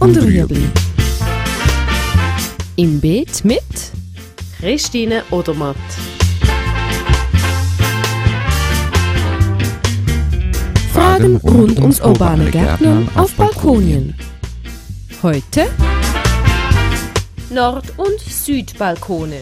und Rüebli. Im Beet mit Christine Odermatt. Fragen rund ums urbane Gärtnern auf Balkonien. Heute Nord- und Südbalkone.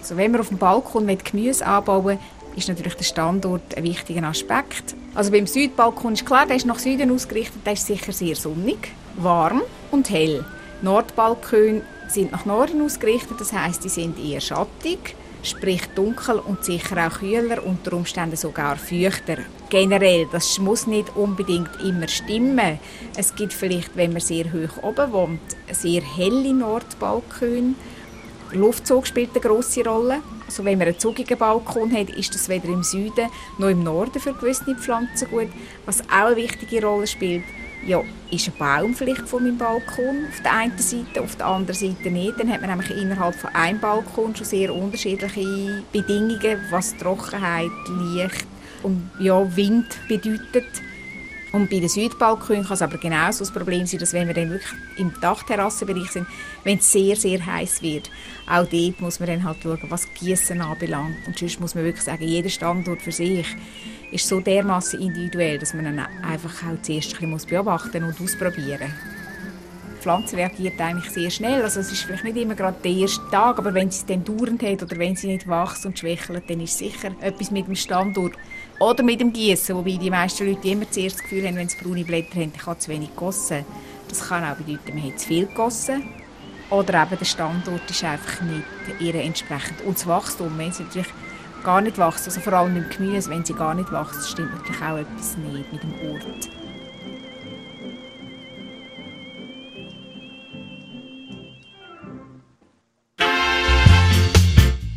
Also wenn wir auf dem Balkon mit Gemüse anbauen, ist natürlich der Standort ein wichtiger Aspekt. Also beim Südbalkon ist klar, der ist nach Süden ausgerichtet, der ist sicher sehr sonnig, warm und hell. Nordbalkone sind nach Norden ausgerichtet, das heißt, die sind eher schattig, sprich dunkel und sicher auch kühler, unter Umständen sogar feuchter. Generell, das muss nicht unbedingt immer stimmen. Es gibt vielleicht, wenn man sehr hoch oben wohnt, sehr helle Nordbalkone Luftzug spielt eine grosse Rolle. Also wenn man einen zugigen Balkon hat, ist das weder im Süden noch im Norden für gewisse Pflanzen gut. Was auch eine wichtige Rolle spielt, ja, ist ein Baum vielleicht von meinem Balkon auf der einen Seite, auf der anderen Seite nicht. Dann hat man nämlich innerhalb von einem Balkon schon sehr unterschiedliche Bedingungen, was Trockenheit, Licht und ja, Wind bedeutet. Und bei den Südbalkonen kann es aber genauso das Problem sein, dass wenn wir dann wirklich im Dachterrassenbereich sind, wenn es sehr, sehr heiß wird, auch dort muss man dann halt schauen, was Gießen anbelangt. Und sonst muss man wirklich sagen, jeder Standort für sich ist so dermaßen individuell, dass man dann einfach auch zuerst ein bisschen beobachten und ausprobieren muss. Pflanze reagiert eigentlich sehr schnell. Also es ist vielleicht nicht immer gerade der erste Tag, aber wenn sie es dann dauernd hat oder wenn sie nicht wächst und schwächelt, dann ist sicher etwas mit dem Standort oder mit dem Gießen, wobei die meisten Leute immer zuerst das Gefühl haben, wenn sie braune Blätter haben, ich habe zu wenig gegossen. Das kann auch bedeuten, man hat zu viel gegossen. Oder eben der Standort ist einfach nicht ihr entsprechend. Und das Wachstum, wenn sie natürlich gar nicht wächst, also vor allem im Gemüse, wenn sie gar nicht wächst, stimmt natürlich auch etwas nicht mit dem Ort.